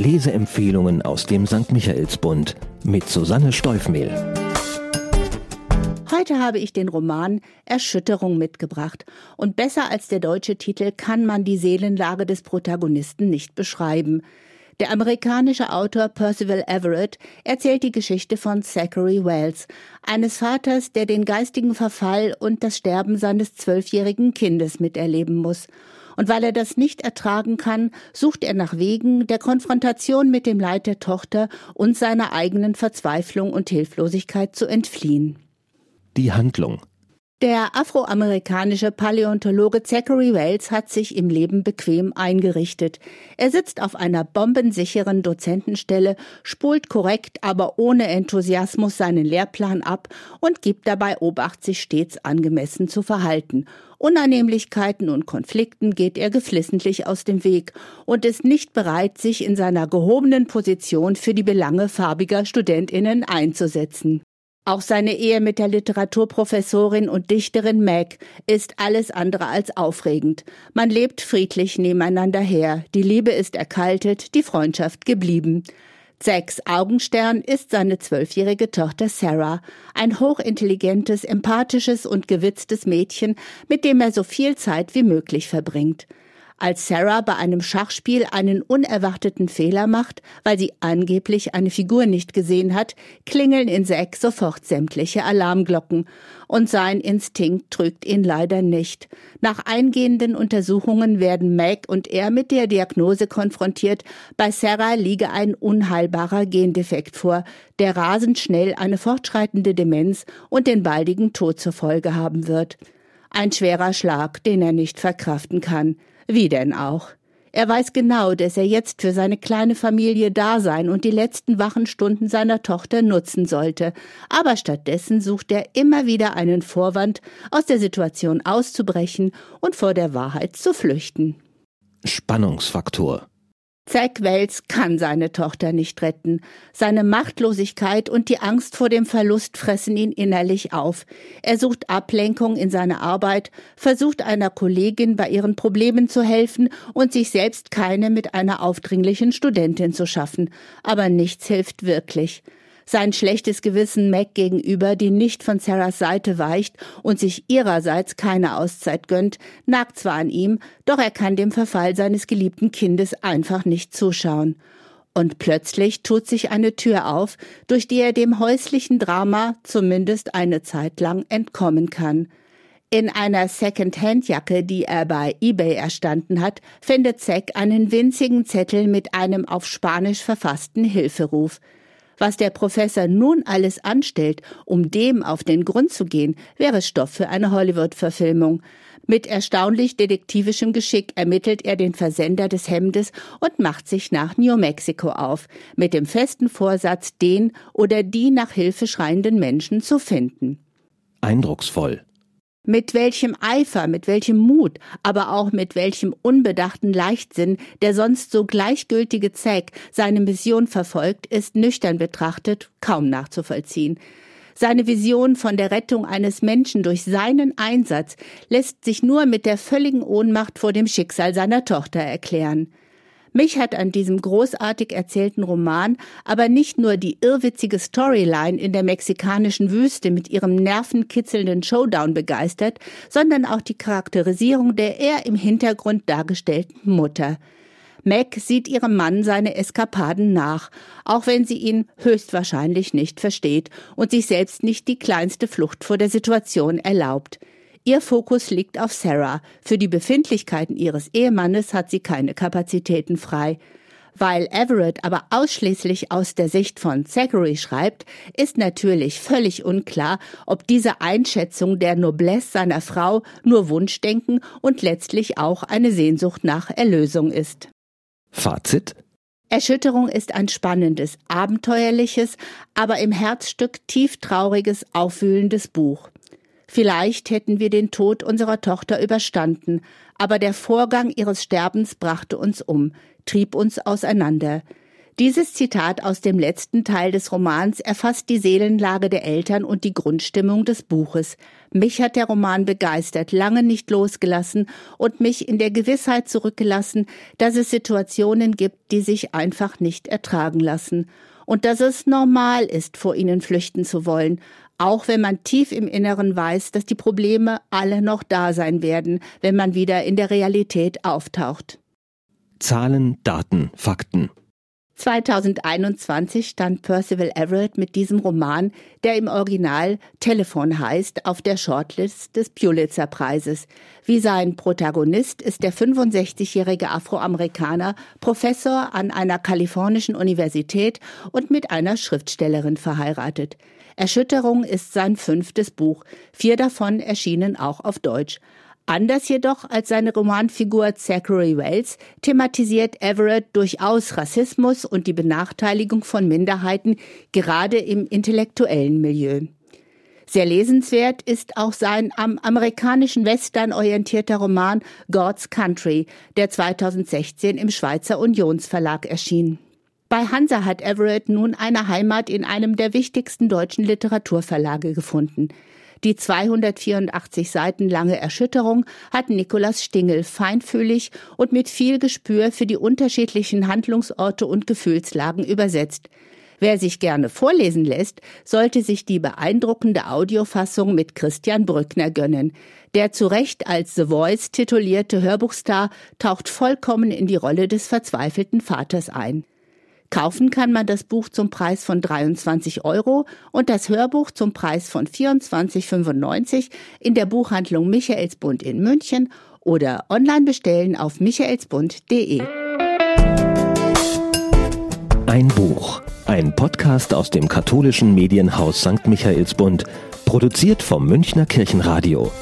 Leseempfehlungen aus dem St. Michaelsbund mit Susanne Steufmehl. Heute habe ich den Roman Erschütterung mitgebracht. Und besser als der deutsche Titel kann man die Seelenlage des Protagonisten nicht beschreiben. Der amerikanische Autor Percival Everett erzählt die Geschichte von Zachary Wells, eines Vaters, der den geistigen Verfall und das Sterben seines zwölfjährigen Kindes miterleben muss. Und weil er das nicht ertragen kann, sucht er nach Wegen der Konfrontation mit dem Leid der Tochter und seiner eigenen Verzweiflung und Hilflosigkeit zu entfliehen. Die Handlung der afroamerikanische Paläontologe Zachary Wells hat sich im Leben bequem eingerichtet. Er sitzt auf einer bombensicheren Dozentenstelle, spult korrekt, aber ohne Enthusiasmus seinen Lehrplan ab und gibt dabei Obacht, sich stets angemessen zu verhalten. Unannehmlichkeiten und Konflikten geht er geflissentlich aus dem Weg und ist nicht bereit, sich in seiner gehobenen Position für die Belange farbiger Studentinnen einzusetzen. Auch seine Ehe mit der Literaturprofessorin und Dichterin Meg ist alles andere als aufregend. Man lebt friedlich nebeneinander her. Die Liebe ist erkaltet, die Freundschaft geblieben. Zacks Augenstern ist seine zwölfjährige Tochter Sarah, ein hochintelligentes, empathisches und gewitztes Mädchen, mit dem er so viel Zeit wie möglich verbringt. Als Sarah bei einem Schachspiel einen unerwarteten Fehler macht, weil sie angeblich eine Figur nicht gesehen hat, klingeln in Zack sofort sämtliche Alarmglocken. Und sein Instinkt trügt ihn leider nicht. Nach eingehenden Untersuchungen werden Meg und er mit der Diagnose konfrontiert, bei Sarah liege ein unheilbarer Gendefekt vor, der rasend schnell eine fortschreitende Demenz und den baldigen Tod zur Folge haben wird. Ein schwerer Schlag, den er nicht verkraften kann. Wie denn auch? Er weiß genau, dass er jetzt für seine kleine Familie da sein und die letzten wachen Stunden seiner Tochter nutzen sollte. Aber stattdessen sucht er immer wieder einen Vorwand, aus der Situation auszubrechen und vor der Wahrheit zu flüchten. Spannungsfaktor Zack Wells kann seine Tochter nicht retten. Seine Machtlosigkeit und die Angst vor dem Verlust fressen ihn innerlich auf. Er sucht Ablenkung in seiner Arbeit, versucht einer Kollegin bei ihren Problemen zu helfen und sich selbst keine mit einer aufdringlichen Studentin zu schaffen. Aber nichts hilft wirklich. Sein schlechtes Gewissen Mac gegenüber, die nicht von Sarahs Seite weicht und sich ihrerseits keine Auszeit gönnt, nagt zwar an ihm, doch er kann dem Verfall seines geliebten Kindes einfach nicht zuschauen. Und plötzlich tut sich eine Tür auf, durch die er dem häuslichen Drama zumindest eine Zeit lang entkommen kann. In einer Second-Hand-Jacke, die er bei eBay erstanden hat, findet Zack einen winzigen Zettel mit einem auf Spanisch verfassten Hilferuf. Was der Professor nun alles anstellt, um dem auf den Grund zu gehen, wäre Stoff für eine Hollywood-Verfilmung. Mit erstaunlich detektivischem Geschick ermittelt er den Versender des Hemdes und macht sich nach New Mexico auf, mit dem festen Vorsatz, den oder die nach Hilfe schreienden Menschen zu finden. Eindrucksvoll. Mit welchem Eifer, mit welchem Mut, aber auch mit welchem unbedachten Leichtsinn der sonst so gleichgültige Zack seine Mission verfolgt, ist nüchtern betrachtet kaum nachzuvollziehen. Seine Vision von der Rettung eines Menschen durch seinen Einsatz lässt sich nur mit der völligen Ohnmacht vor dem Schicksal seiner Tochter erklären. Mich hat an diesem großartig erzählten Roman aber nicht nur die irrwitzige Storyline in der mexikanischen Wüste mit ihrem nervenkitzelnden Showdown begeistert, sondern auch die Charakterisierung der eher im Hintergrund dargestellten Mutter. Meg sieht ihrem Mann seine Eskapaden nach, auch wenn sie ihn höchstwahrscheinlich nicht versteht und sich selbst nicht die kleinste Flucht vor der Situation erlaubt. Ihr Fokus liegt auf Sarah. Für die Befindlichkeiten ihres Ehemannes hat sie keine Kapazitäten frei. Weil Everett aber ausschließlich aus der Sicht von Zachary schreibt, ist natürlich völlig unklar, ob diese Einschätzung der Noblesse seiner Frau nur Wunschdenken und letztlich auch eine Sehnsucht nach Erlösung ist. Fazit? Erschütterung ist ein spannendes, abenteuerliches, aber im Herzstück tief trauriges, aufwühlendes Buch. Vielleicht hätten wir den Tod unserer Tochter überstanden, aber der Vorgang ihres Sterbens brachte uns um, trieb uns auseinander. Dieses Zitat aus dem letzten Teil des Romans erfasst die Seelenlage der Eltern und die Grundstimmung des Buches. Mich hat der Roman begeistert, lange nicht losgelassen und mich in der Gewissheit zurückgelassen, dass es Situationen gibt, die sich einfach nicht ertragen lassen und dass es normal ist, vor ihnen flüchten zu wollen, auch wenn man tief im Inneren weiß, dass die Probleme alle noch da sein werden, wenn man wieder in der Realität auftaucht. Zahlen, Daten, Fakten. 2021 stand Percival Everett mit diesem Roman, der im Original Telefon heißt, auf der Shortlist des Pulitzer-Preises. Wie sein Protagonist ist der 65-jährige Afroamerikaner Professor an einer kalifornischen Universität und mit einer Schriftstellerin verheiratet. Erschütterung ist sein fünftes Buch. Vier davon erschienen auch auf Deutsch. Anders jedoch als seine Romanfigur Zachary Wells thematisiert Everett durchaus Rassismus und die Benachteiligung von Minderheiten, gerade im intellektuellen Milieu. Sehr lesenswert ist auch sein am amerikanischen Western orientierter Roman God's Country, der 2016 im Schweizer Unionsverlag erschien. Bei Hansa hat Everett nun eine Heimat in einem der wichtigsten deutschen Literaturverlage gefunden. Die 284 Seiten lange Erschütterung hat Nikolaus Stingel feinfühlig und mit viel Gespür für die unterschiedlichen Handlungsorte und Gefühlslagen übersetzt. Wer sich gerne vorlesen lässt, sollte sich die beeindruckende Audiofassung mit Christian Brückner gönnen. Der zu Recht als The Voice titulierte Hörbuchstar taucht vollkommen in die Rolle des verzweifelten Vaters ein. Kaufen kann man das Buch zum Preis von 23 Euro und das Hörbuch zum Preis von 24,95 in der Buchhandlung Michaelsbund in München oder online bestellen auf michaelsbund.de. Ein Buch, ein Podcast aus dem katholischen Medienhaus St. Michaelsbund, produziert vom Münchner Kirchenradio.